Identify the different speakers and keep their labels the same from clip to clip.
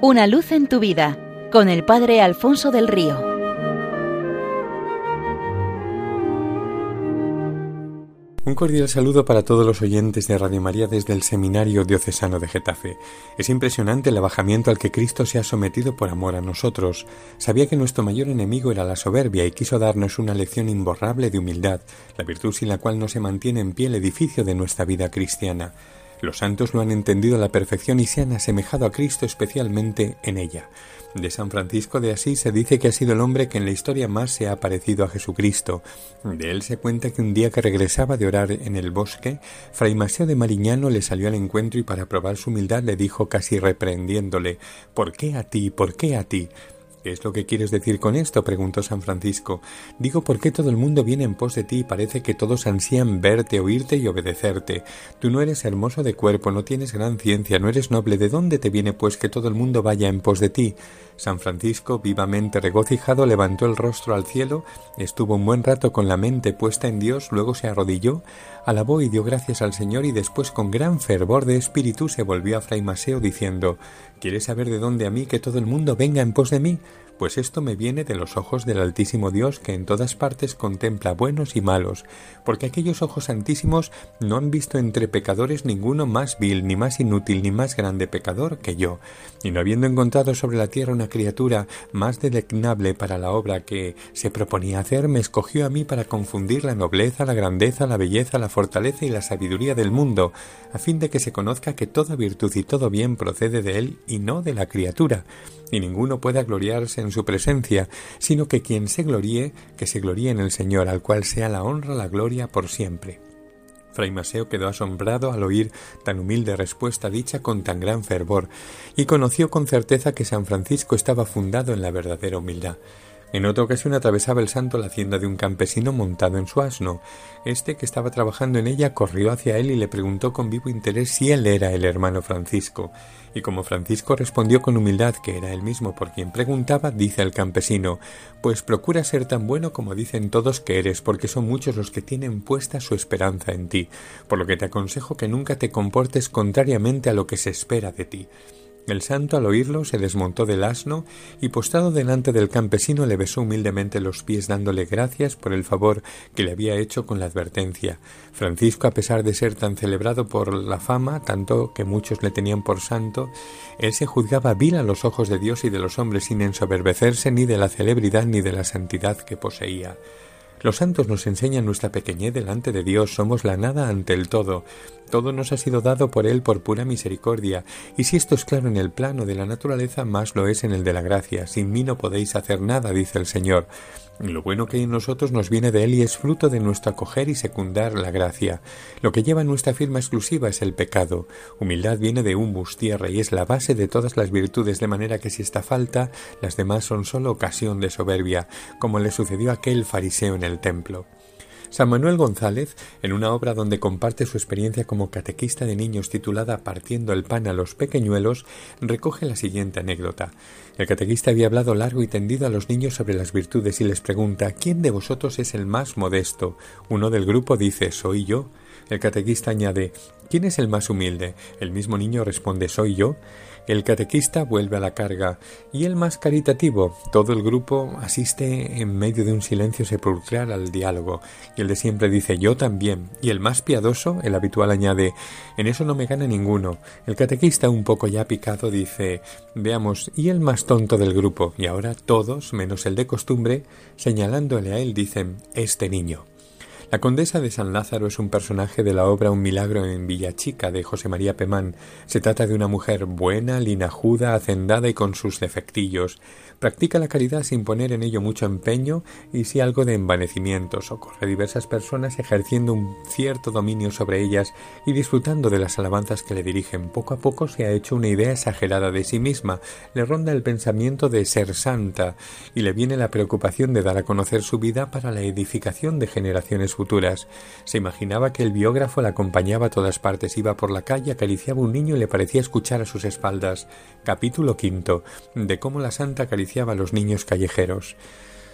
Speaker 1: Una luz en tu vida con el Padre Alfonso del Río.
Speaker 2: Un cordial saludo para todos los oyentes de Radio María desde el Seminario Diocesano de Getafe. Es impresionante el abajamiento al que Cristo se ha sometido por amor a nosotros. Sabía que nuestro mayor enemigo era la soberbia y quiso darnos una lección imborrable de humildad, la virtud sin la cual no se mantiene en pie el edificio de nuestra vida cristiana. Los santos lo han entendido a la perfección y se han asemejado a Cristo especialmente en ella. De San Francisco de Asís se dice que ha sido el hombre que en la historia más se ha parecido a Jesucristo. De él se cuenta que un día que regresaba de orar en el bosque, Fray Maseo de Mariñano le salió al encuentro y para probar su humildad le dijo casi reprendiéndole ¿Por qué a ti? ¿Por qué a ti? ¿Qué es lo que quieres decir con esto? preguntó San Francisco. Digo, ¿por qué todo el mundo viene en pos de ti y parece que todos ansían verte, oírte y obedecerte? Tú no eres hermoso de cuerpo, no tienes gran ciencia, no eres noble. ¿De dónde te viene pues que todo el mundo vaya en pos de ti? San Francisco, vivamente regocijado, levantó el rostro al cielo, estuvo un buen rato con la mente puesta en Dios, luego se arrodilló, alabó y dio gracias al Señor y después con gran fervor de espíritu se volvió a Fray Maseo diciendo ¿Quieres saber de dónde a mí que todo el mundo venga en pos de mí? Pues esto me viene de los ojos del Altísimo Dios que en todas partes contempla buenos y malos, porque aquellos ojos santísimos no han visto entre pecadores ninguno más vil, ni más inútil, ni más grande pecador que yo, y no habiendo encontrado sobre la tierra una criatura más delegnable para la obra que se proponía hacer, me escogió a mí para confundir la nobleza, la grandeza, la belleza, la fortaleza y la sabiduría del mundo, a fin de que se conozca que toda virtud y todo bien procede de él y no de la criatura, y ninguno pueda gloriarse en su presencia, sino que quien se gloríe, que se gloríe en el Señor, al cual sea la honra, la gloria por siempre. Fray Maseo quedó asombrado al oír tan humilde respuesta dicha con tan gran fervor, y conoció con certeza que San Francisco estaba fundado en la verdadera humildad. En otra ocasión atravesaba el santo la hacienda de un campesino montado en su asno. Este, que estaba trabajando en ella, corrió hacia él y le preguntó con vivo interés si él era el hermano Francisco. Y como Francisco respondió con humildad que era él mismo por quien preguntaba, dice el campesino Pues procura ser tan bueno como dicen todos que eres, porque son muchos los que tienen puesta su esperanza en ti, por lo que te aconsejo que nunca te comportes contrariamente a lo que se espera de ti. El santo al oírlo se desmontó del asno y postrado delante del campesino le besó humildemente los pies dándole gracias por el favor que le había hecho con la advertencia. Francisco, a pesar de ser tan celebrado por la fama, tanto que muchos le tenían por santo, él se juzgaba vil a los ojos de Dios y de los hombres sin ensoberbecerse ni de la celebridad ni de la santidad que poseía. Los santos nos enseñan nuestra pequeñez delante de Dios, somos la nada ante el todo. Todo nos ha sido dado por Él por pura misericordia, y si esto es claro en el plano de la naturaleza, más lo es en el de la gracia. Sin mí no podéis hacer nada, dice el Señor. Lo bueno que en nosotros nos viene de Él y es fruto de nuestro acoger y secundar la gracia. Lo que lleva nuestra firma exclusiva es el pecado. Humildad viene de humus, tierra, y es la base de todas las virtudes, de manera que si esta falta, las demás son sólo ocasión de soberbia, como le sucedió a aquel fariseo en el templo. San Manuel González, en una obra donde comparte su experiencia como catequista de niños titulada Partiendo el pan a los pequeñuelos, recoge la siguiente anécdota. El catequista había hablado largo y tendido a los niños sobre las virtudes y les pregunta ¿Quién de vosotros es el más modesto? Uno del grupo dice Soy yo. El catequista añade ¿Quién es el más humilde? El mismo niño responde Soy yo. El catequista vuelve a la carga y el más caritativo. Todo el grupo asiste en medio de un silencio sepulcral al diálogo y el de siempre dice yo también. Y el más piadoso, el habitual añade en eso no me gana ninguno. El catequista un poco ya picado dice veamos y el más tonto del grupo y ahora todos, menos el de costumbre, señalándole a él dicen este niño. La condesa de San Lázaro es un personaje de la obra Un milagro en Villachica de José María Pemán. Se trata de una mujer buena, linajuda, hacendada y con sus defectillos. Practica la caridad sin poner en ello mucho empeño y sí algo de envanecimiento. Socorre a diversas personas ejerciendo un cierto dominio sobre ellas y disfrutando de las alabanzas que le dirigen. Poco a poco se ha hecho una idea exagerada de sí misma. Le ronda el pensamiento de ser santa y le viene la preocupación de dar a conocer su vida para la edificación de generaciones futuras. Se imaginaba que el biógrafo la acompañaba a todas partes, iba por la calle, acariciaba un niño y le parecía escuchar a sus espaldas. Capítulo quinto de cómo la santa acariciaba a los niños callejeros.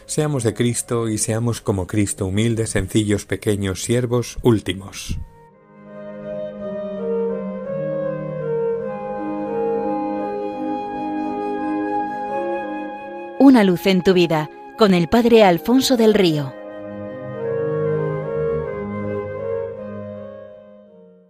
Speaker 2: Seamos de Cristo y seamos como Cristo, humildes, sencillos, pequeños, siervos, últimos.
Speaker 1: Una luz en tu vida con el Padre Alfonso del Río.